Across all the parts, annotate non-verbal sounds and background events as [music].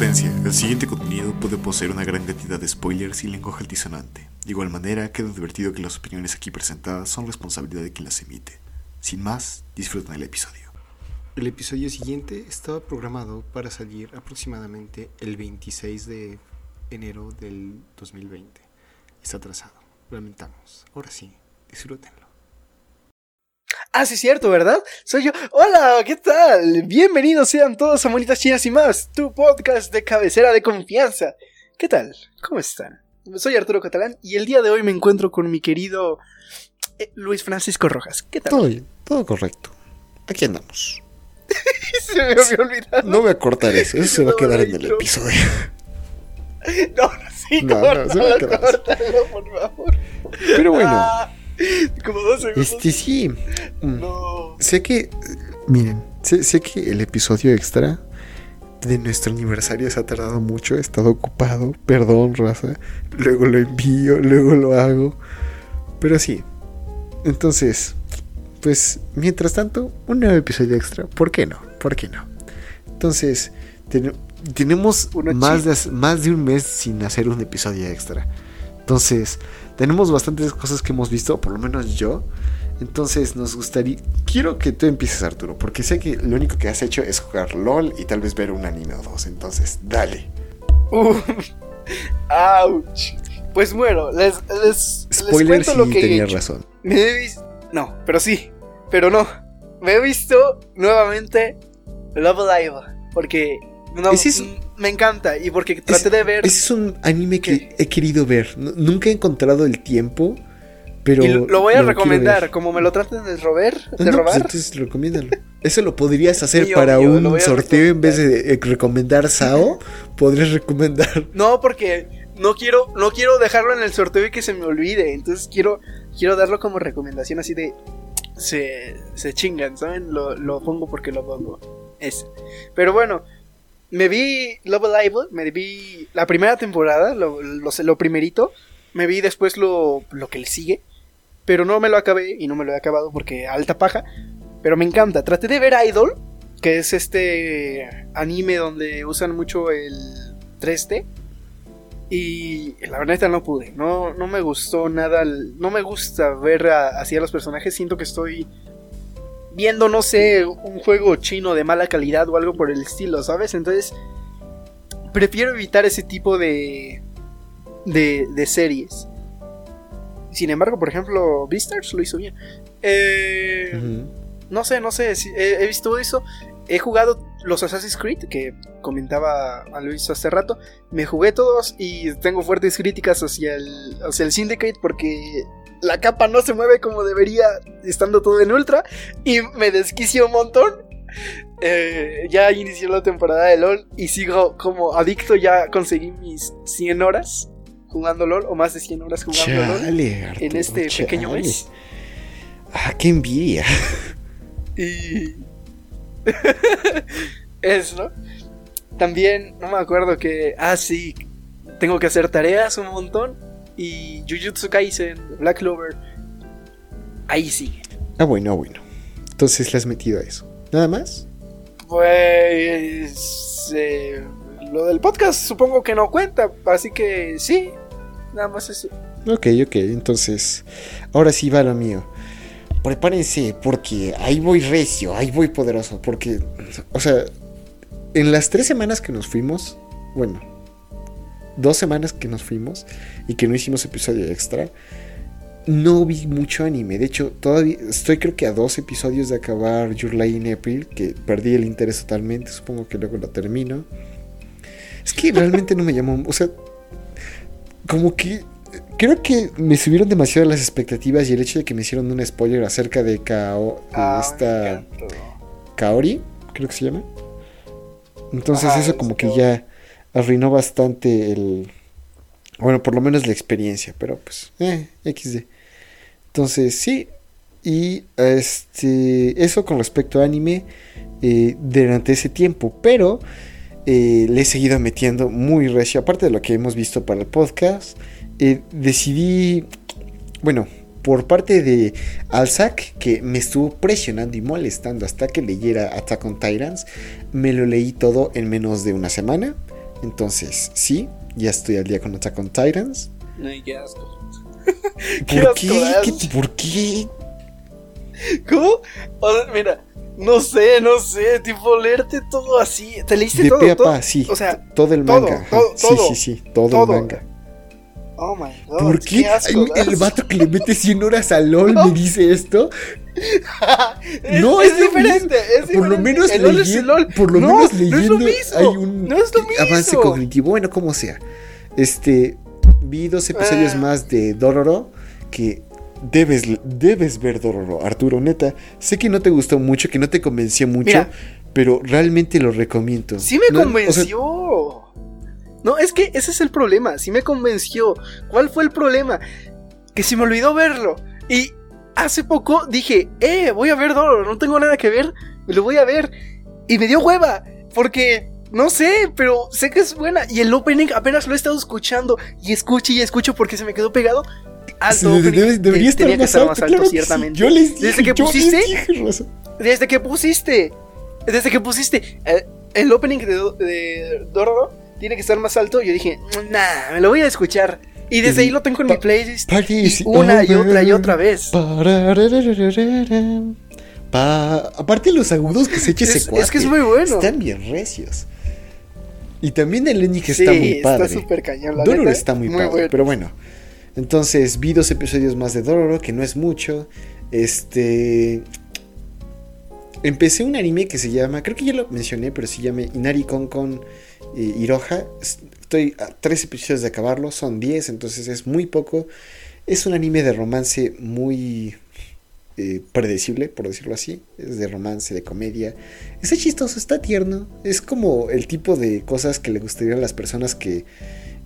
El siguiente contenido puede poseer una gran cantidad de spoilers y lenguaje altisonante. De igual manera, queda advertido que las opiniones aquí presentadas son responsabilidad de quien las emite. Sin más, disfruten el episodio. El episodio siguiente estaba programado para salir aproximadamente el 26 de enero del 2020. Está atrasado, lamentamos. Ahora sí, disfrútenlo. Ah, sí, es cierto, ¿verdad? Soy yo. Hola, ¿qué tal? Bienvenidos sean todos a Monitas Chinas y más, tu podcast de cabecera de confianza. ¿Qué tal? ¿Cómo están? Soy Arturo Catalán y el día de hoy me encuentro con mi querido eh, Luis Francisco Rojas. ¿Qué tal? Todo bien, todo correcto. Aquí andamos. [laughs] Se me había olvidado. No voy a cortar eso, eso se va a quedar en el episodio. [laughs] No, no, sí, No, no, se va a córtalo, quedar. córtalo, por favor. Pero bueno, Ah, [laughs] como dos segundos. este sí. mm, No. Sé que, miren, sé, sé que el episodio extra de nuestro aniversario se ha tardado mucho, he estado ocupado, perdón, raza. Luego lo envío, luego lo hago. Pero sí. Entonces, pues, mientras tanto, un nuevo episodio extra. ¿Por qué no? ¿Por qué no? Entonces, ten- tenemos Uno más de, más de un mes sin hacer un episodio extra. Entonces, tenemos bastantes cosas que hemos visto, por lo menos yo. Entonces, nos gustaría. Quiero que tú empieces, Arturo, porque sé que lo único que has hecho es jugar LOL y tal vez ver un anime o dos. Entonces, dale. Uf. [laughs] Ouch. Pues bueno, les, les, les Spoiler cuento si lo que tenías razón. Me he visto. No, pero sí. Pero no. Me he visto nuevamente Love Live. Porque. No, Ese es- me encanta. Y porque traté de ver. Ese es un anime que he querido ver. N- Nunca he encontrado el tiempo, pero. y lo, voy a recomendar. Como me lo traten de robar. De no, pues robar. entonces recomiéndalo. Eso lo podrías [laughs] hacer para un sorteo en vez de eh, recomendar Sao. [laughs] podrías recomendar. No, porque no quiero, no quiero dejarlo en el sorteo y que se me olvide. Entonces quiero, quiero darlo como recomendación así de se, se chingan, ¿saben? Lo, lo pongo porque lo pongo. Ese. Pero bueno, me vi Love Live, me vi la primera temporada, lo, lo, lo primerito. Me vi después lo, lo que le sigue. Pero no me lo acabé y no me lo he acabado porque alta paja. Pero me encanta. Traté de ver Idol, que es este anime donde usan mucho el 3D. Y la verdad no pude, no, no me gustó nada, no me gusta ver así a los personajes, siento que estoy viendo, no sé, un juego chino de mala calidad o algo por el estilo, ¿sabes? Entonces, prefiero evitar ese tipo de, de, de series. Sin embargo, por ejemplo, Beastars lo hizo bien. Eh, no sé, no sé, he visto eso. He jugado los Assassin's Creed, que comentaba a Luis hace rato. Me jugué todos y tengo fuertes críticas hacia el, hacia el Syndicate porque la capa no se mueve como debería estando todo en ultra. Y me desquició un montón. Eh, ya inició la temporada de LOL y sigo como adicto. Ya conseguí mis 100 horas jugando LOL o más de 100 horas jugando LOL Arturo, en este pequeño mes. Ah, qué envidia. Y. [laughs] Eso. También, no me acuerdo que. Ah, sí. Tengo que hacer tareas un montón. Y Jujutsu Kaisen, Black Clover. Ahí sigue. Ah, bueno, ah, bueno. Entonces le has metido a eso. ¿Nada más? Pues. eh, lo del podcast supongo que no cuenta. Así que sí. Nada más eso. Ok, ok. Entonces, ahora sí va lo mío. Prepárense, porque ahí voy recio, ahí voy poderoso. Porque, o sea, en las tres semanas que nos fuimos, bueno, dos semanas que nos fuimos y que no hicimos episodio extra, no vi mucho anime. De hecho, todavía estoy creo que a dos episodios de acabar Your Lie in April, que perdí el interés totalmente. Supongo que luego lo termino. Es que realmente no me llamó, o sea, como que creo que me subieron demasiado las expectativas y el hecho de que me hicieron un spoiler acerca de, Kao, de Ah, esta. Kaori, creo que se llama. Entonces Ajá, eso es como que ya arruinó bastante el... Bueno, por lo menos la experiencia, pero pues... Eh, XD. Entonces sí. Y este eso con respecto a anime eh, durante ese tiempo. Pero eh, le he seguido metiendo muy recio. Aparte de lo que hemos visto para el podcast. Eh, decidí... Bueno, por parte de Alzac, que me estuvo presionando y molestando hasta que leyera Attack on Titans. Me lo leí todo en menos de una semana. Entonces, sí, ya estoy al día con Attack on Titans. No, qué asco. [laughs] ¿Por qué? das. ¿Qué- ¿Por qué? ¿Cómo? O sea, mira, no sé, no sé, tipo leerte todo así. ¿Te leíste De todo? todo? pa, sí. O sea, todo el todo, manga. ajá. todo, sí, todo, sí, sí, todo, todo. el manga. Oh my god. ¿Por qué? asco Ay, el vato que le mete 100 horas a LOL No. me dice esto. [laughs] es, No, es diferente. Es Por lo menos El LOL es el leyendo, LOL. por lo No, menos no es lo leyendo mismo. hay un No es lo mismo. avance cognitivo, bueno, como sea. Este, vi dos episodios Ah. más de Dororo que debes, debes ver Dororo, Arturo, neta. Sé que no te gustó mucho, que no te convenció mucho, Mira. pero realmente lo recomiendo. Sí me No, o sea, convenció. No, es que ese es el problema. Sí me convenció. ¿Cuál fue el problema? Que se me olvidó verlo. Y hace poco dije, eh, voy a ver Doro. No tengo nada que ver. Me lo voy a ver. Y me dio hueva. Porque, no sé, pero sé que es buena. Y el opening apenas lo he estado escuchando. Y escucho y escucho porque se me quedó pegado. Alto sí, debe- debería Te- estar tenía que más estar alto, más alto, claro que sí. ciertamente. Yo les dije, Desde que yo les pusiste, dije, desde que pusiste, desde que pusiste eh, el opening de, de Dororo tiene que estar más alto, yo dije, nah, me lo voy a escuchar. Y desde ahí lo tengo en mi playlist. Y una y otra y otra vez. Pa... Aparte los agudos que se echa ese Es, cuate. es que es muy bueno. Están bien recios. Y también el ending sí, está muy padre. está súper cañón. La Dororo neta, está muy, padre, bueno. pero bueno. Entonces vi dos episodios más de Dororo, que no es mucho. Este... Empecé un anime que se llama, creo que ya lo mencioné, pero se llama Inari Kon Kon Iroha. Estoy a tres episodios de acabarlo, son 10, entonces es muy poco. Es un anime de romance muy eh, predecible, por decirlo así. Es de romance, de comedia. Está chistoso, está tierno. Es como el tipo de cosas que le gustarían a las personas que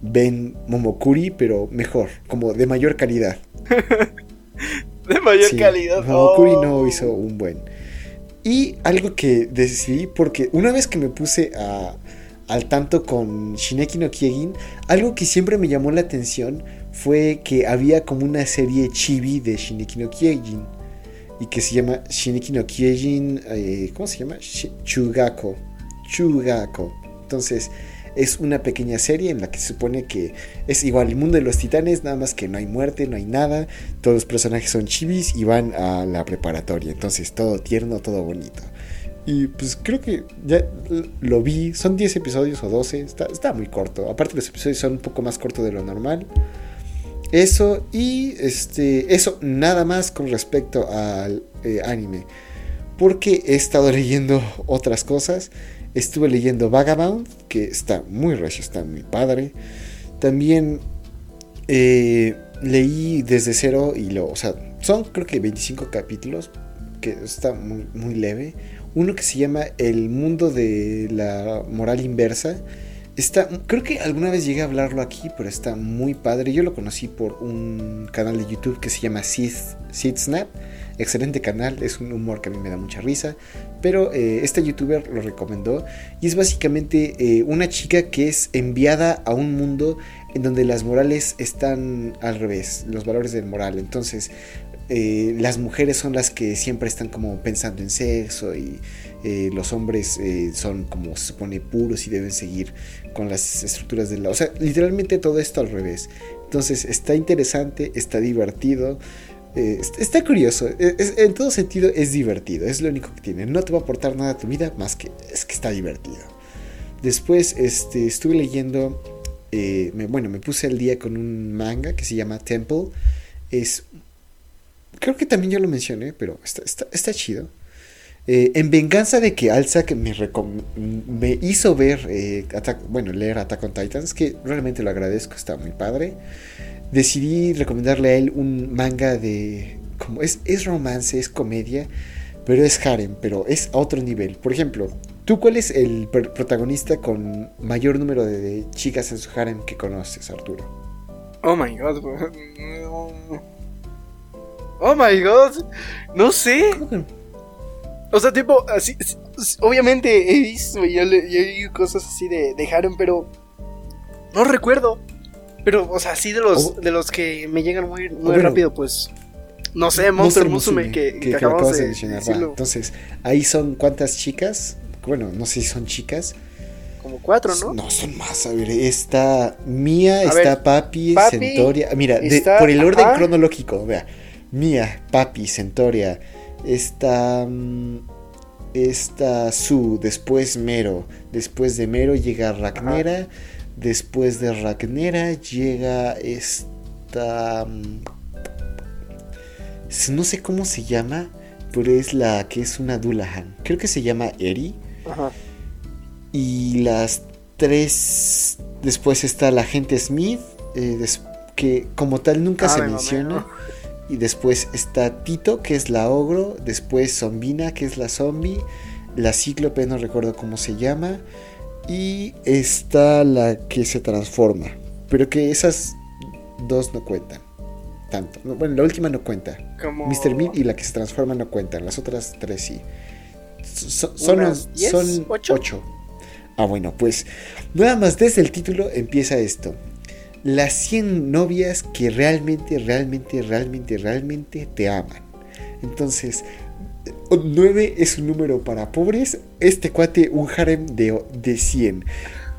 ven Momokuri, pero mejor, como de mayor calidad. [laughs] De mayor Sí, calidad. Momokuri oh. no hizo un buen. Y algo que decidí, porque una vez que me puse a- al tanto con Shineki no Kyojin, algo que siempre me llamó la atención fue que había como una serie chibi de Shineki no Kyojin. Y que se llama Shineki no Kyojin. eh, ¿Cómo se llama? Chugako. Chugako. Entonces, es una pequeña serie en la que se supone que es igual el mundo de los titanes, nada más que no hay muerte, no hay nada. Todos los personajes son chivis y van a la preparatoria. Entonces, todo tierno, todo bonito. Y pues creo que ya lo vi. Son 10 episodios o 12. Está, está muy corto. Aparte, los episodios son un poco más cortos de lo normal. Eso y este. Eso nada más con respecto al eh, anime. Porque he estado [laughs] leyendo otras cosas. Estuve leyendo Vagabond, que está muy recio, está muy padre. También eh, leí desde cero y lo, o sea, son creo que 25 capítulos, que está muy, muy leve. Uno que se llama El mundo de la moral inversa. Está, creo que alguna vez llegué a hablarlo aquí, pero está muy padre. Yo lo conocí por un canal de YouTube que se llama Sid Snap. Excelente canal, es un humor que a mí me da mucha risa. Pero eh, este youtuber lo recomendó. Y es básicamente eh, una chica que es enviada a un mundo en donde las morales están al revés, los valores del moral. Entonces, eh, las mujeres son las que siempre están como pensando en sexo y eh, los hombres eh, son como se supone puros y deben seguir con las estructuras de la... O sea, literalmente todo esto al revés. Entonces, está interesante, está divertido. est- está curioso, es- en todo sentido es divertido, es lo único que tiene. No te va a aportar nada a tu vida más que es que está divertido. Después este, estuve leyendo, bueno, me puse al día con un manga que se llama Temple. Es, creo que también ya lo mencioné, pero está, está, chido. Eh, en venganza de que Alzac me, me hizo ver, eh, bueno, leer Attack on Titans, que realmente lo agradezco, está muy padre. Decidí recomendarle a él un manga de, como es, es romance, es comedia, pero es harem, pero es a otro nivel. Por ejemplo, ¿tú cuál es el pr- protagonista con mayor número de, de chicas en su harem que conoces, Arturo? Oh my god. [laughs] Oh my god. No sé. O sea, tipo, así. Obviamente he visto y yo, le- yo he leído cosas así de, de Harem, pero. No recuerdo. Pero, o sea, así de los, O- de los que me llegan muy, muy bueno. rápido, pues. No sé, Monster, Musume, que, que, acabamos de, mencionar. entonces, ahí son cuántas chicas. Bueno, no sé si son chicas. Como cuatro, ¿no? No, son más. A ver, está Mía, está Papi, Centoria. Mira, por el orden cronológico, vea. Mía, Papi, Centoria. Está. Mm, está Su, después Mero. Después de Mero llega Ragnera. Después de Ragnera llega esta. Mm, no sé cómo se llama, pero es la que es una Dullahan. Creo que se llama Eri. Ajá. Y las tres. Después está la gente Smith, eh, que como tal nunca se menciona. [laughs] Y después está Tito, que es la ogro. Después Zombina, que es la zombie. La cíclope, no recuerdo cómo se llama. Y está la que se transforma. Pero que esas dos no cuentan tanto. Bueno, la última no cuenta. Mr. Meat y la que se transforma no cuentan. Las otras tres sí. son, son ¿Ocho? Ah, bueno, pues nada más desde el título empieza esto. Las 100 novias que realmente, realmente, realmente, realmente te aman. Entonces, 9 es un número para pobres. Este cuate, un harem de, de 100.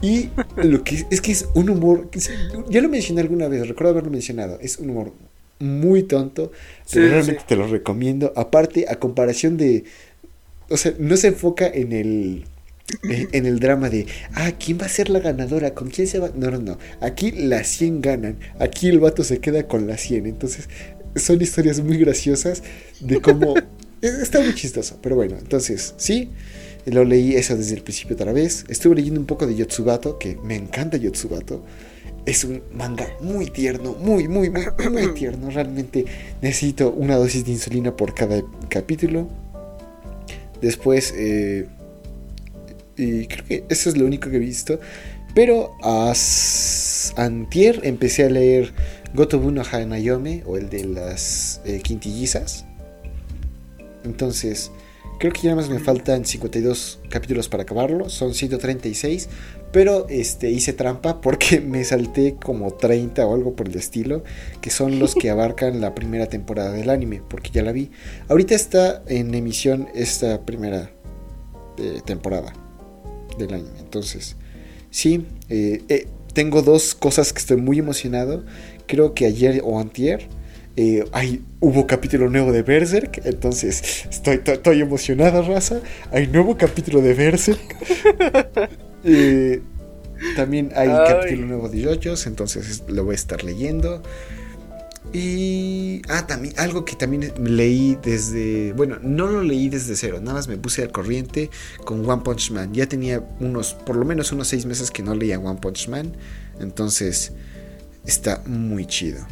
Y lo que es, que es un humor. Ya lo mencioné alguna vez, recuerdo haberlo mencionado. Es un humor muy tonto, pero realmente te lo recomiendo. Aparte, a comparación de. O sea, no se enfoca en el. Eh, en el drama de, ah, ¿quién va a ser la ganadora? ¿Con quién se va? No, no, no. Aquí las 100 ganan. Aquí el vato se queda con las 100. Entonces, son historias muy graciosas de cómo. [laughs] Está muy chistoso. Pero bueno, entonces, sí. Lo leí eso desde el principio otra vez. Estuve leyendo un poco de Yotsubato, que me encanta Yotsubato. Es un manga muy tierno, muy, muy, muy, muy tierno. Realmente necesito una dosis de insulina por cada capítulo. Después, eh, y creo que eso es lo único que he visto. Pero a antier empecé a leer Gotobu no Hanayome o el de las eh, quintillizas. Entonces, creo que ya más me faltan 52 capítulos para acabarlo. Son 136. Pero este, hice trampa porque [laughs] me salté como 30 o algo por el estilo, que son los que [laughs] abarcan la primera temporada del anime, porque ya la vi. Ahorita está en emisión esta primera eh, temporada del anime. Entonces, sí, eh, eh, tengo dos cosas que estoy muy emocionado. Creo que ayer o antier hay, hubo capítulo nuevo de Berserk, entonces estoy, estoy emocionada, raza. Hay nuevo capítulo de Berserk. [laughs] Eh, también hay capítulo nuevo de JoJo's, entonces lo voy a estar leyendo. Y. Ah, también. Algo que también leí desde. Bueno, no lo leí desde cero. Nada más me puse al corriente con One Punch Man. Ya tenía unos. Por lo menos unos seis meses que no leía One Punch Man. Entonces. Está muy chido.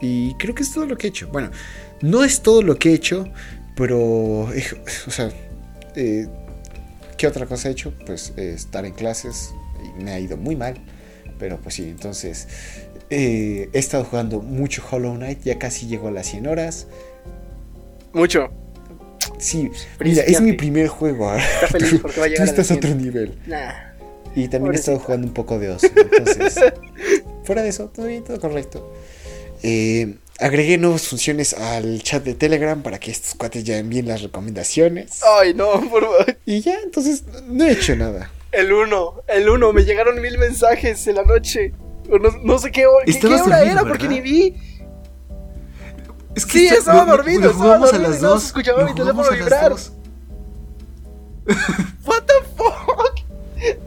Y creo que es todo lo que he hecho. Bueno, no es todo lo que he hecho. Pero. o sea. Eh, ¿Qué otra cosa he hecho? Pues eh, estar en clases. Me ha ido muy mal. Pero pues sí, entonces eh, he estado jugando mucho Hollow Knight. Ya casi llego a las 100 horas. Mucho. Sí, mira, es mi primer juego. Está [laughs] feliz porque va a llegar Tú estás a, otro nivel. Y también he estado jugando un poco de oso. Entonces, [laughs] fuera de eso, todo bien, todo correcto. Eh, Agregué nuevas funciones al chat de Telegram para que estos cuates ya envíen las recomendaciones. Ay, no, por favor. Y ya, entonces no he hecho nada. El 1, el 1, me llegaron mil mensajes en la noche. No, sé qué, hora, qué, hora era porque ni vi. Es que sí, estaba dormido, estaba dormido a las dos, escuchaba mi teléfono vibrar. [laughs] What the fuck?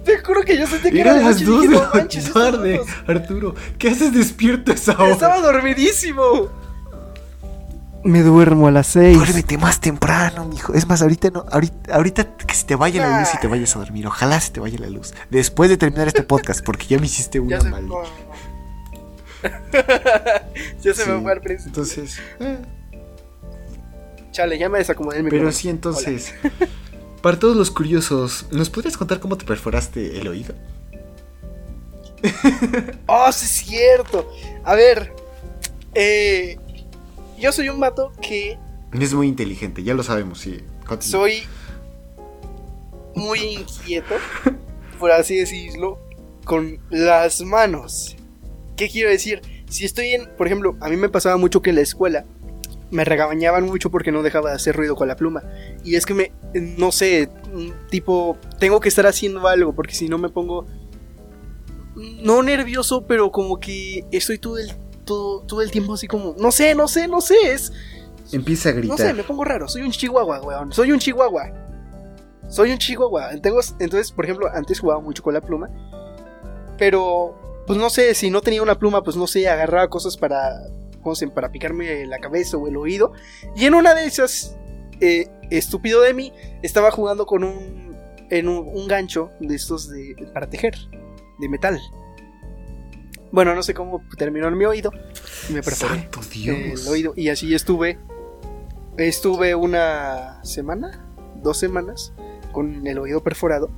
Te juro que yo sentí que era, era las 2 de la tarde, Arturo. ¿Qué haces despierto a esa hora? Estaba dormidísimo. Me duermo a las 6. Duérmete más temprano, mijo. Es más, ahorita no, ahorita, ahorita que se te vaya la luz y te vayas a dormir. Ojalá se te vaya la luz. Después de terminar este podcast, porque ya me hiciste una mal. [laughs] ya se me fue al príncipe. Entonces. Eh. Chale, ya me desacomodé el micrófono. Pero sí, entonces. Para todos los curiosos, ¿nos podrías contar cómo te perforaste el oído? [laughs] oh, sí es cierto. A ver, eh, yo soy un vato que... Es muy inteligente, ya lo sabemos, sí. Soy muy inquieto, por así decirlo, con las manos. ¿Qué quiero decir? Si estoy en, por ejemplo, a mí me pasaba mucho que en la escuela me regañaban mucho porque no dejaba de hacer ruido con la pluma. Y es que me, no sé, tipo, tengo que estar haciendo algo porque si no me pongo, no nervioso, pero como que estoy todo el, todo, todo el tiempo así como, no sé, no sé, no sé, es... Empieza a gritar. No sé, me pongo raro, soy un chihuahua, weón, soy un chihuahua. Soy un chihuahua. Entonces, entonces, por ejemplo, antes jugaba mucho con la pluma. Pero, pues no sé, si no tenía una pluma, pues no sé, agarraba cosas para, para picarme la cabeza o el oído. Y en una de esas, eh, estúpido de mí, estaba jugando con un, en un, gancho de estos de, para tejer, de metal. Bueno, no sé cómo terminó en mi oído. Me perforé Santo Dios. el oído. Y así estuve. Estuve una semana, dos semanas, con el oído perforado.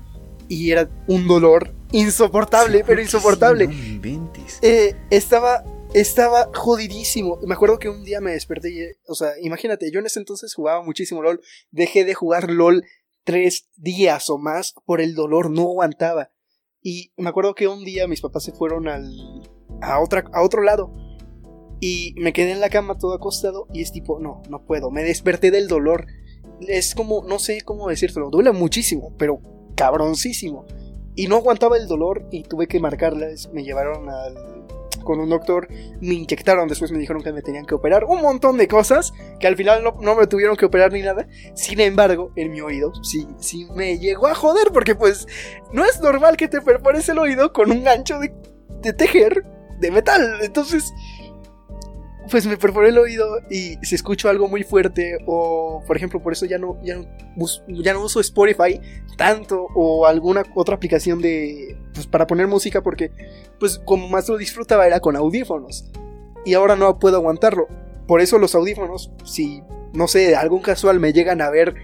Y era un dolor insoportable, pero insoportable. No inventes. Eh, estaba estaba jodidísimo. Me acuerdo que un día me desperté y, o sea, imagínate, yo en ese entonces jugaba muchísimo LOL. Dejé de jugar LOL tres días o más por el dolor, no aguantaba. Y me acuerdo que un día mis papás se fueron al, a, otra, a otro lado. Y me quedé en la cama todo acostado y es tipo, no, no puedo. Me desperté del dolor. Es como, no sé cómo decírtelo, duele muchísimo, pero cabroncísimo. Y no aguantaba el dolor y tuve que marcarles. Me llevaron al con un doctor, me inyectaron, después me dijeron que me tenían que operar, un montón de cosas que al final no, me tuvieron que operar ni nada. Sin embargo, en mi oído sí, sí me llegó a joder porque pues no es normal que te perfores el oído con un gancho de, de tejer de metal. Entonces pues me perforé el oído y si escucho algo muy fuerte o por ejemplo por eso ya no, ya ya no uso Spotify tanto o alguna otra aplicación de pues para poner música porque pues como más lo disfrutaba era con audífonos y ahora no puedo aguantarlo. Por eso los audífonos si no sé algún casual me llegan a ver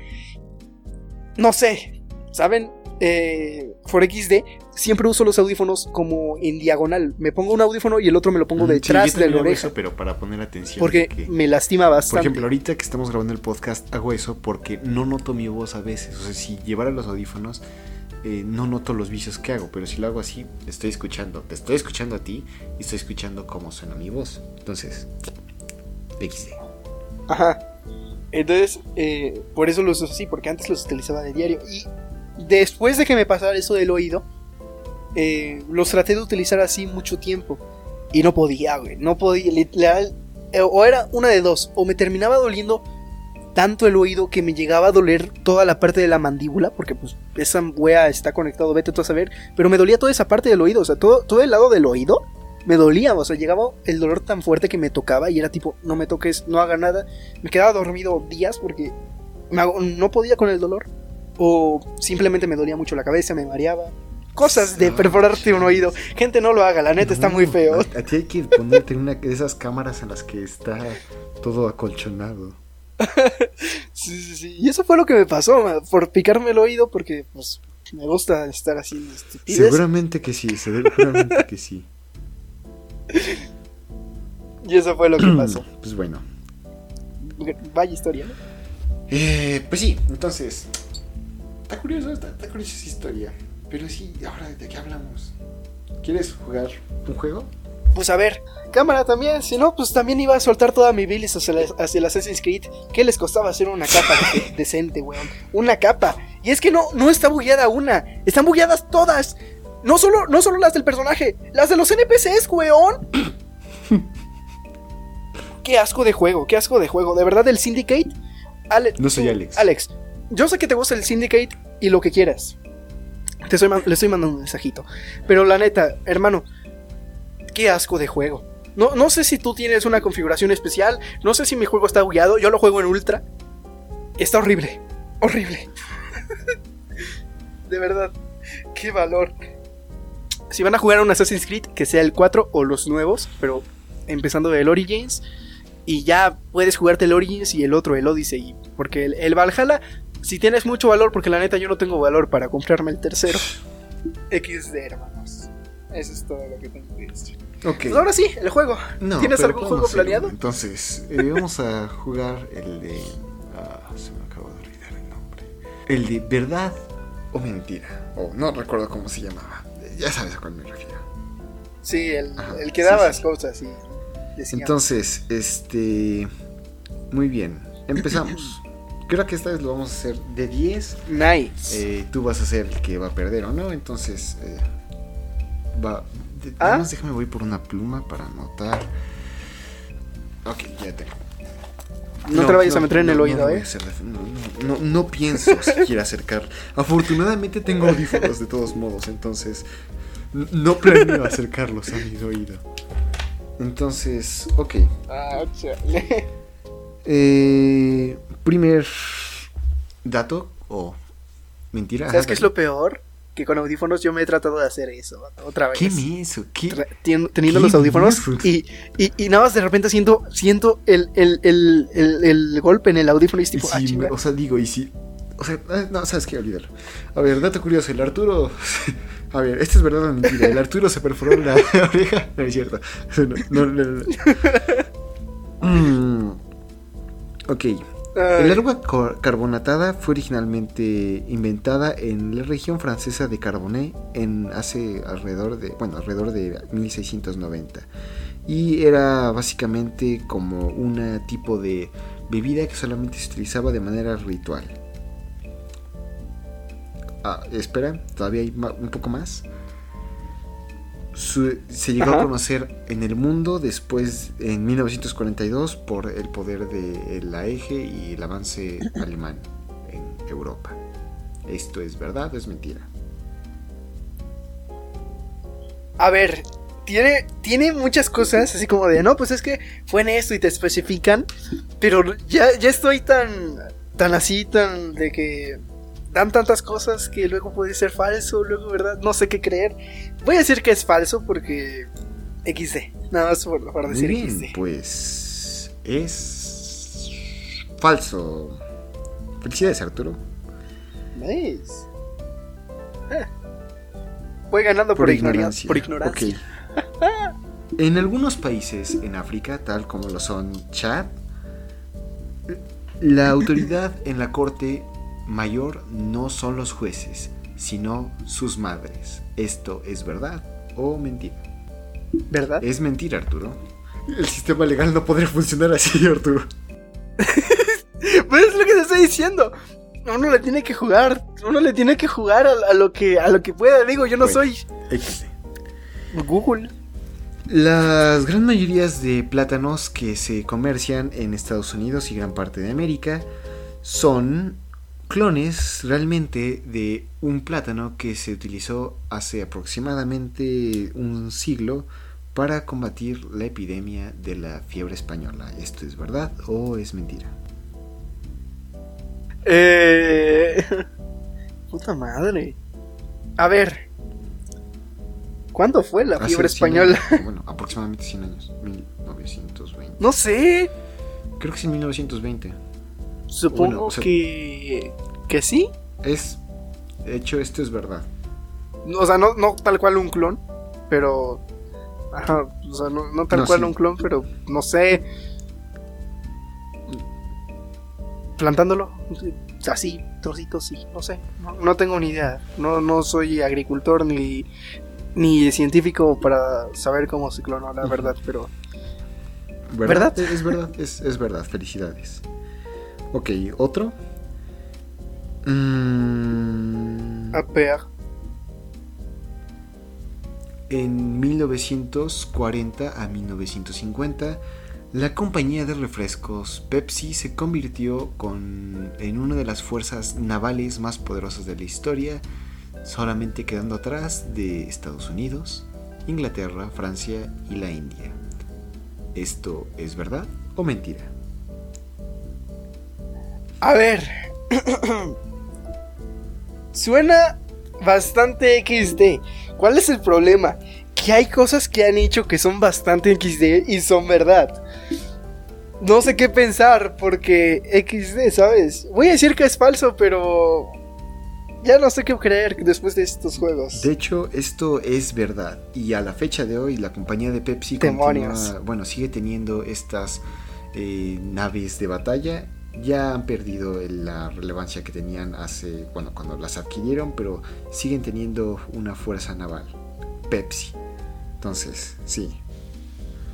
no sé saben eh, for XD siempre uso los audífonos como en diagonal. Me pongo un audífono y el otro me lo pongo Mm, detrás sí, de la oreja. eso, pero para poner atención. Porque que- me lastima bastante. Por ejemplo, ahorita que estamos grabando el podcast, hago eso porque no noto mi voz a veces. O sea, si llevara los audífonos, eh, no noto los vicios que hago. Pero si lo hago así, estoy escuchando. Te estoy escuchando a ti y estoy escuchando cómo suena mi voz. Entonces, XD. Ajá. Entonces, eh, por eso los uso así, porque antes los utilizaba de diario. Y después de que me pasara eso del oído, eh, los traté de utilizar así mucho tiempo. Y no podía, güey. No podía. Literal. eh, o era una de dos. O me terminaba doliendo tanto el oído que me llegaba a doler toda la parte de la mandíbula. Porque pues esa wea está conectado, vete tú a saber. Pero me dolía toda esa parte del oído. O sea, todo, todo el lado del oído me dolía, o sea, llegaba el dolor tan fuerte que me tocaba y era tipo, no me toques, no haga nada. Me quedaba dormido días porque no podía con el dolor. O simplemente me dolía mucho la cabeza, me mareaba. Cosas de No, perforarte un oído. Gente, no lo haga, la neta está muy feo. A, a ti hay que ponerte una de esas cámaras en las que está todo acolchonado. [laughs] Sí, sí, sí. Y eso fue lo que me pasó, por picarme el oído porque, pues, me gusta estar haciendo estupidez. Seguramente que sí, seguramente que sí. [laughs] Y eso fue lo que pasó. [clears throat] Pues bueno. Vaya historia, ¿no? Eh, pues sí, entonces. Está curioso, está, está curiosa esa historia. Pero sí, ahora de qué hablamos. ¿Quieres jugar un juego? Pues a ver, cámara también, si no, pues también iba a soltar toda mi bilis hacia, la- hacia el Assassin's Creed. ¿Qué les costaba hacer una capa de- [laughs] decente, weón? Una capa. Y es que no, no está bugueada una, están bugueadas todas. No solo, no solo las del personaje, las de los NPCs, weón. [coughs] qué asco de juego, qué asco de juego. De verdad, el Syndicate. Ale- No soy tú, Alex. Alex, yo sé que te gusta el Syndicate y lo que quieras. Te estoy le estoy mandando un mensajito. Pero la neta, hermano, qué asco de juego. No, no sé si tú tienes una configuración especial, no sé si mi juego está bugueado, yo lo juego en ultra. Está horrible, horrible. [laughs] de verdad, qué valor. Si van a jugar a un Assassin's Creed, que sea el 4 o los nuevos, pero empezando del Origins, y ya puedes jugarte el Origins y el otro, el Odyssey, porque el, el Valhalla, si tienes mucho valor, porque la neta yo no tengo valor para comprarme el tercero. [laughs] XD, hermanos. Eso es todo lo que tengo que decir. Ok. Pues ahora sí, el juego. No, ¿Tienes algún juego planeado? Entonces, eh, [laughs] vamos a jugar el de. Ah, se me acaba de olvidar el nombre. El de verdad o mentira. O no recuerdo cómo se llamaba. Ya sabes a cuál me refiero. Sí, el, Ajá, el que dabas sí. cosas y. Entonces, este. Muy bien, empezamos. [clears throat] Creo que esta vez lo vamos a hacer de 10. Nice. Eh, tú vas a ser el que va a perder o no, entonces eh, va. de- ¿Ah? déjame voy por una pluma para anotar. Ok, ya tengo. no, te vayas a no, meter en el no oído, a ¿eh? no, no, pienso [laughs] siquiera acercar. Afortunadamente tengo audífonos de todos modos, entonces no planeo acercarlos a mi oído. Entonces, ok. Ah, chale. Eh, primer dato o mentira. ¿Sabes qué es lo peor? Que con audífonos yo me he tratado de hacer eso, otra vez. ¿Qué menso? ¿Qué? Teniendo ¿Qué los audífonos y, y, y nada más de repente siento, siento el, el, el, el, el golpe en el audífono y es Y tipo, ah, si me- chinga. o sea, digo, y si. O sea, ah, no, sabes qué, olvídalo. A ver, dato curioso: el Arturo. [laughs] A ver, esto es verdad o mentira. El Arturo se perforó la [laughs] oreja. No es cierto. No, no, no, no. [laughs] Mm, ok. Ay, El agua carbonatada fue originalmente inventada en la región francesa de Carbonne en hace alrededor de, bueno, alrededor de 1690. Y era básicamente como un tipo de bebida que solamente se utilizaba de manera ritual. Ah, espera, todavía hay un poco más. Su- se llegó Ajá. a conocer en el mundo después, en 1942, por el poder de la eje y el avance [clears throat] alemán en Europa. ¿Esto es verdad o es mentira? A ver, tiene, tiene muchas cosas así como de, no, pues es que fue en esto y te especifican, pero ya, ya estoy tan, tan así, tan de que dan tantas cosas que luego puede ser falso, luego, ¿verdad? No sé qué creer. Voy a decir que es falso porque XD, nada más por, decir bien, XD. pues es falso. Felicidades, Arturo. Nice. Ah. Voy ganando por, ignorancia. Por ignorancia. [laughs] En algunos países en África, tal como lo son Chad, la autoridad en la corte mayor no son los jueces, sino sus madres. ¿Esto es verdad o mentira? ¿Verdad? Es mentira, Arturo. El sistema legal no podría funcionar así, Arturo. [laughs] Pues es lo que te estoy diciendo. Uno le tiene que jugar, uno le tiene que jugar a, a lo que a lo que pueda. Digo, yo no Bueno. soy XD. Google. Las gran mayorías de plátanos que se comercian en Estados Unidos y gran parte de América son clones realmente de un plátano que se utilizó hace aproximadamente un siglo para combatir la epidemia de la fiebre española. ¿Esto es verdad o es mentira? Eh... [laughs] Puta madre. A ver. ¿Cuándo fue la Hace fiebre 100 española? años, [laughs] bueno, aproximadamente 100 años. 1920. No sé. Creo que es en 1920. Supongo Bueno, o sea- que que sí. Es. De hecho, esto es verdad. O sea, no, no tal cual un clon, pero ajá, o sea, no, no tal No, cual sí. un clon, pero no sé. Plantándolo, así, trocitos, sí, no sé. No, no tengo ni idea. No, no soy agricultor ni, ni científico para saber cómo se clonó, la verdad, pero. ¿Verdad? Es, es verdad, es, es verdad. Felicidades. Ok, otro. Mm, en 1940 a 1950, la compañía de refrescos Pepsi se convirtió con, en una de las fuerzas navales más poderosas de la historia, solamente quedando atrás de Estados Unidos, Inglaterra, Francia y la India. ¿Esto es verdad o mentira? A ver. [clears throat] Suena bastante XD. ¿Cuál es el problema? Que hay cosas que han hecho que son bastante XD y son verdad. No sé qué pensar porque XD, ¿sabes? Voy a decir que es falso, pero ya no sé qué creer después de estos juegos. De hecho, esto es verdad. Y a la fecha de hoy, la compañía de Pepsi continúa- bueno, sigue teniendo estas eh, naves de batalla. Ya han perdido la relevancia que tenían hace, bueno, cuando las adquirieron, pero siguen teniendo una fuerza naval. Pepsi. Entonces, sí.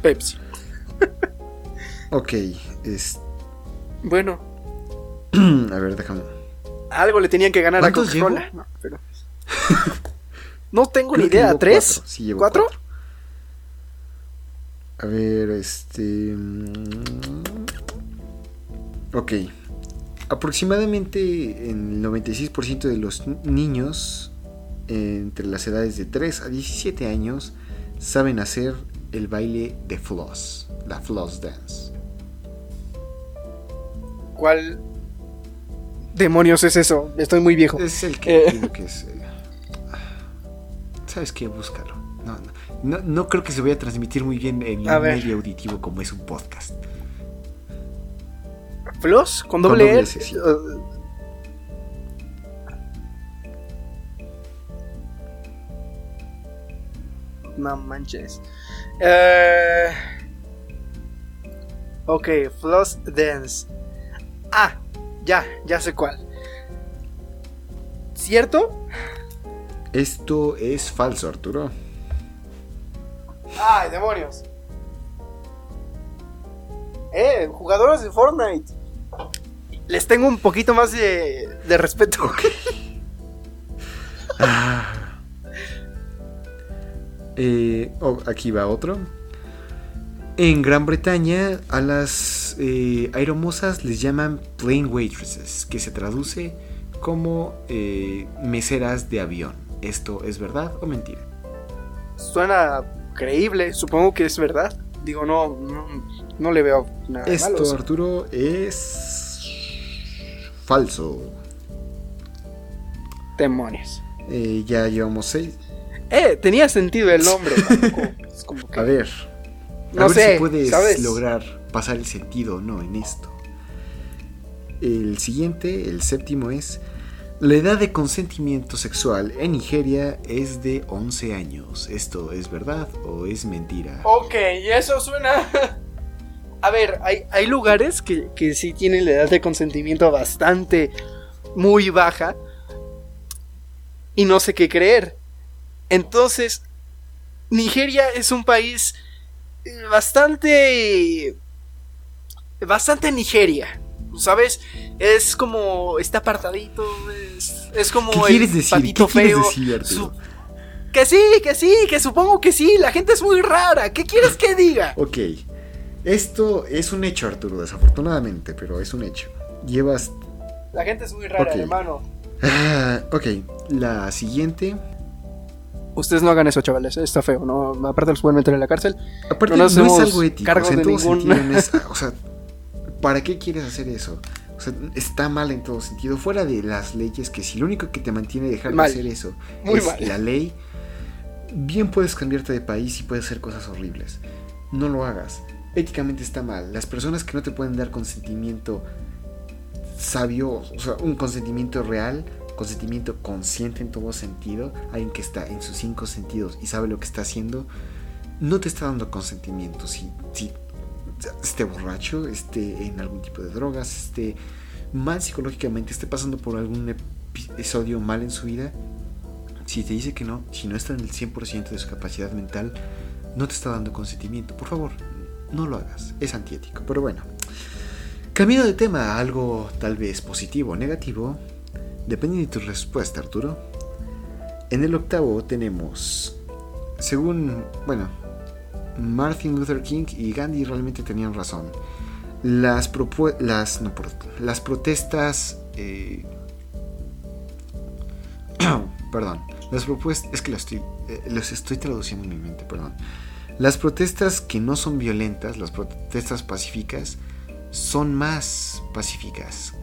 Pepsi. Ok, es- Bueno, [clears throat] A ver, déjame. algo le tenían que ganar a ¿Cuántos Coca-Cola. No, pero- [laughs] no tengo ni Creo idea. ¿Tres? cuatro. Sí, llevo ¿Cuatro? cuatro. A ver, este. Ok. Aproximadamente en el 96% de los niños entre las edades de 3 a 17 años saben hacer el baile de floss, la floss dance. ¿Cuál demonios es eso? Estoy muy viejo. Es el que Eh. que es. eh, ¿Sabes qué? Búscalo. No, no, no, no creo que se vaya a transmitir muy bien en un medio auditivo como es un podcast. ¿Floss? ¿Con doble? S, sí. Uh, No manches. Eh, ok, Floss Dance. Ah, ya, ya sé cuál. ¿Cierto? Esto es falso, Arturo. ¡Ay, demonios! Eh, jugadores de Fortnite. Les tengo un poquito más de, de respeto. [laughs] Ah. Eh, oh, aquí va otro. En Gran Bretaña a las eh, aeromosas les llaman plane waitresses, que se traduce como eh, meseras de avión. ¿Esto es verdad o mentira? Suena creíble, supongo que es verdad. Digo, no, no, no le veo nada malo. Esto, Arturo, es falso. Demonios. Eh, ya llevamos seis. Eh, tenía sentido el nombre. [laughs] tampoco es como que- A ver, a No ver sé, si puedes ¿sabes? lograr pasar el sentido o no en esto. El siguiente, el séptimo es... La edad de consentimiento sexual en Nigeria es de 11 años. ¿Esto es verdad o es mentira? Ok, y eso suena. A ver, hay, hay lugares que, que sí tienen la edad de consentimiento bastante muy baja. Y no sé qué creer. Entonces, Nigeria es un país eh, bastante. Bastante Nigeria. ¿Sabes? Es como. Está apartadito. Es, es como ¿Qué el quieres decir? patito ¿Qué quieres feo. decir? Su- que sí, que sí, que supongo que sí. La gente es muy rara. ¿Qué quieres que diga? Ok. Esto es un hecho, Arturo, desafortunadamente, pero es un hecho. Llevas... La gente es muy rara, hermano. Ah, ok, la siguiente... Ustedes no hagan eso, chavales. Está feo. No, aparte los pueden meter en la cárcel. Aparte, No es algo ético. cargo o sea, en de todo ningún- sentido no es- [laughs] o sea, ¿para qué quieres hacer eso? O sea, está mal en todo sentido. Fuera de las leyes, que si lo único que te mantiene de dejar Mal. de hacer eso Muy es mal. la ley, bien puedes cambiarte de país y puedes hacer cosas horribles. No lo hagas. Éticamente está mal. Las personas que no te pueden dar consentimiento sabio, o sea, un consentimiento real, consentimiento consciente en todo sentido, alguien que está en sus cinco sentidos y sabe lo que está haciendo, no te está dando consentimiento. Si, si esté borracho, esté en algún tipo de drogas, esté mal psicológicamente, esté pasando por algún episodio mal en su vida, si te dice que no, si no está en el 100% de su capacidad mental, no te está dando consentimiento. Por favor, no lo hagas. Es antiético. Pero bueno. Camino de tema algo tal vez positivo o negativo. Depende de tu respuesta, Arturo. En el octavo tenemos, según, bueno, Martin Luther King y Gandhi realmente tenían razón. Las, las, no, las protestas... eh, [clears throat] perdón. Las propuestas... Es que las estoy, eh, estoy traduciendo en mi mente, perdón. Las protestas que no son violentas, las protestas pacíficas, son más pacíficas.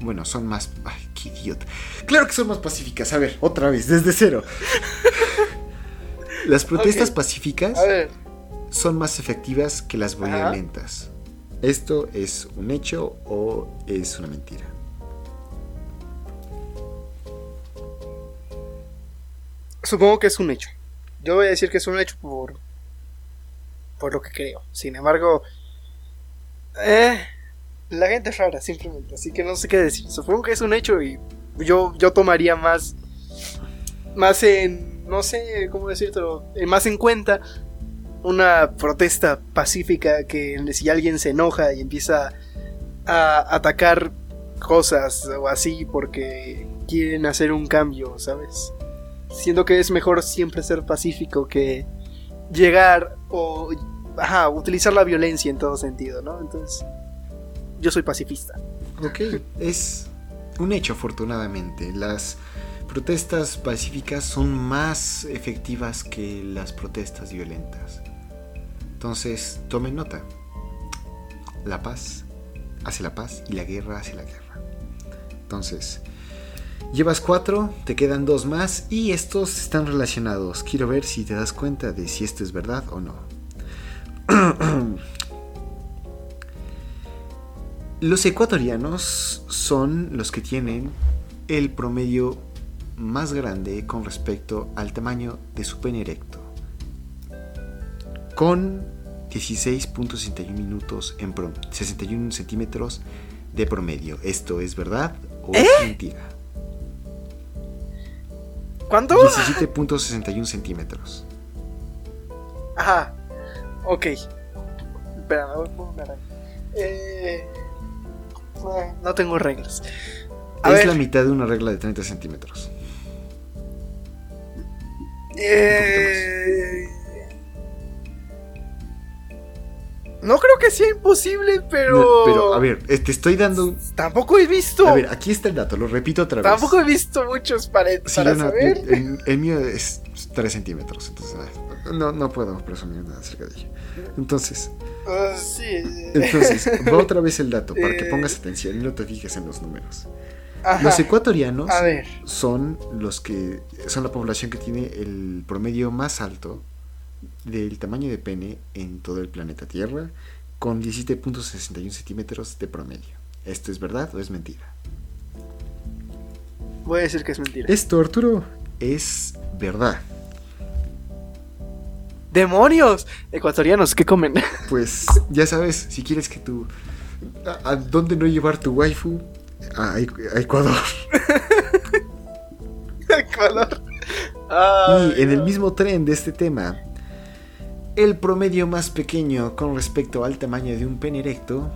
Bueno, son más... Ay, qué idiota. Claro que son más pacíficas. A ver, otra vez, desde cero. [laughs] Las protestas pacíficas son más efectivas que las Ajá. violentas. ¿Esto es un hecho o es una mentira? supongo que es un hecho. Yo voy a decir que es un hecho por. Por lo que creo. Sin embargo. Eh, la gente es rara, simplemente. Así que no sé qué decir. Supongo que es un hecho y yo, yo tomaría más. Más en. No sé cómo decírtelo. eh, Más en cuenta una protesta pacífica que si alguien se enoja y empieza a atacar cosas o así porque quieren hacer un cambio, ¿sabes? Siento que es mejor siempre ser pacífico que llegar o ajá, utilizar la violencia en todo sentido, ¿no? Entonces, yo soy pacifista. Ok, es un hecho afortunadamente. Las protestas pacíficas son más efectivas que las protestas violentas. Entonces, tomen nota. La paz hace la paz y la guerra hace la guerra. Entonces, llevas cuatro, te quedan dos más y estos están relacionados. Quiero ver si te das cuenta de si esto es verdad o no. [clears throat] Los ecuatorianos son los que tienen el promedio más grande con respecto al tamaño de su pene erecto. Con 16.61 minutos en prom 61 centímetros de promedio. ¿Esto es verdad o es mentira? ¿Cuánto? 17.61 centímetros. Ajá. Ok. Espera, voy por una regla. Eh, eh, no tengo reglas. A es ver, la mitad de una regla de 30 centímetros. eh, no creo que sea imposible, pero. No, pero, a ver, eh, te estoy dando. Tampoco he visto. A ver, aquí está el dato, lo repito otra vez. Tampoco he visto muchos para, Sí, para no- saber. el, el mío es 3 centímetros, entonces no, no puedo presumir nada acerca de ello. Entonces, Ah, sí. entonces, va otra vez el dato para que Eh. pongas atención y no te fijes en los números. Ajá. Los ecuatorianos A ver. son los que son la población que tiene el promedio más alto del tamaño de pene en todo el planeta Tierra, con 17.61 centímetros de promedio. ¿Esto es verdad o es mentira? Voy a decir que es mentira. Esto, Arturo, es verdad. ¡Demonios! Ecuatorianos, ¿qué comen? [laughs] Pues ya sabes, si quieres que tu... ¿A, a dónde no llevar tu waifu? A, a Ecuador. [laughs] Ecuador. Ay, Y en el mismo tren de este tema, el promedio más pequeño con respecto al tamaño de un pene erecto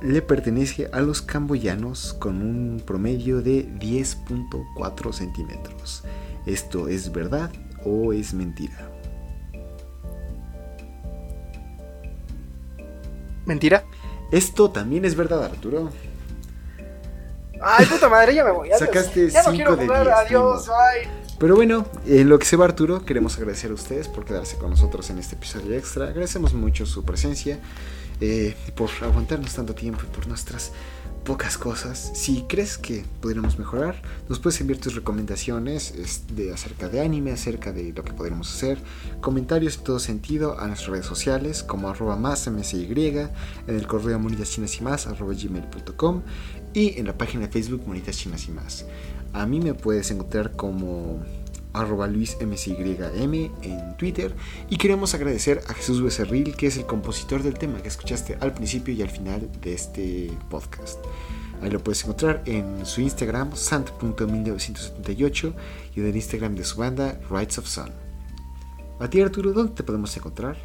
le pertenece a los camboyanos con un promedio de 10.4 centímetros. ¿Esto es verdad o es mentira? ¿Mentira? Esto también es verdad, Arturo. Ay, puta madre, ya me voy. adiós. Sacaste ya no cinco quiero de jugar. diez, Adiós, ni bye. Pero bueno, en lo que se va Arturo, queremos agradecer a ustedes por quedarse con nosotros en este episodio extra. Agradecemos mucho su presencia, eh, por aguantarnos tanto tiempo y por nuestras pocas cosas. Si crees que pudiéramos mejorar, nos puedes enviar tus recomendaciones es, de, acerca de anime, acerca de lo que podríamos hacer, comentarios en todo sentido a nuestras redes sociales como arroba más msy, en el correo monitas chinas y más gmail.com y en la página de Facebook Monitas Chinas y más. A mí me puedes encontrar como arroba luismsym en Twitter y queremos agradecer a Jesús Becerril que es el compositor del tema que escuchaste al principio y al final de este podcast. Ahí lo puedes encontrar en su Instagram sant.1978 y en el Instagram de su banda Rights of Sun. A ti Arturo, ¿dónde te podemos encontrar?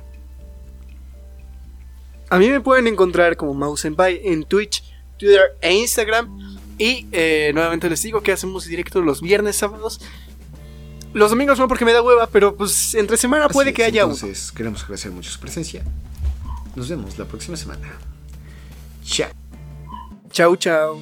A mí me pueden encontrar como Mausenpai en Twitch, Twitter e Instagram. Y eh, nuevamente les digo que hacemos directo los viernes, sábados. Los domingos no porque me da hueva, pero pues entre semana Así puede que haya uno. Entonces, queremos agradecer mucho su presencia. Nos vemos la próxima semana. Chao. Chau, chau.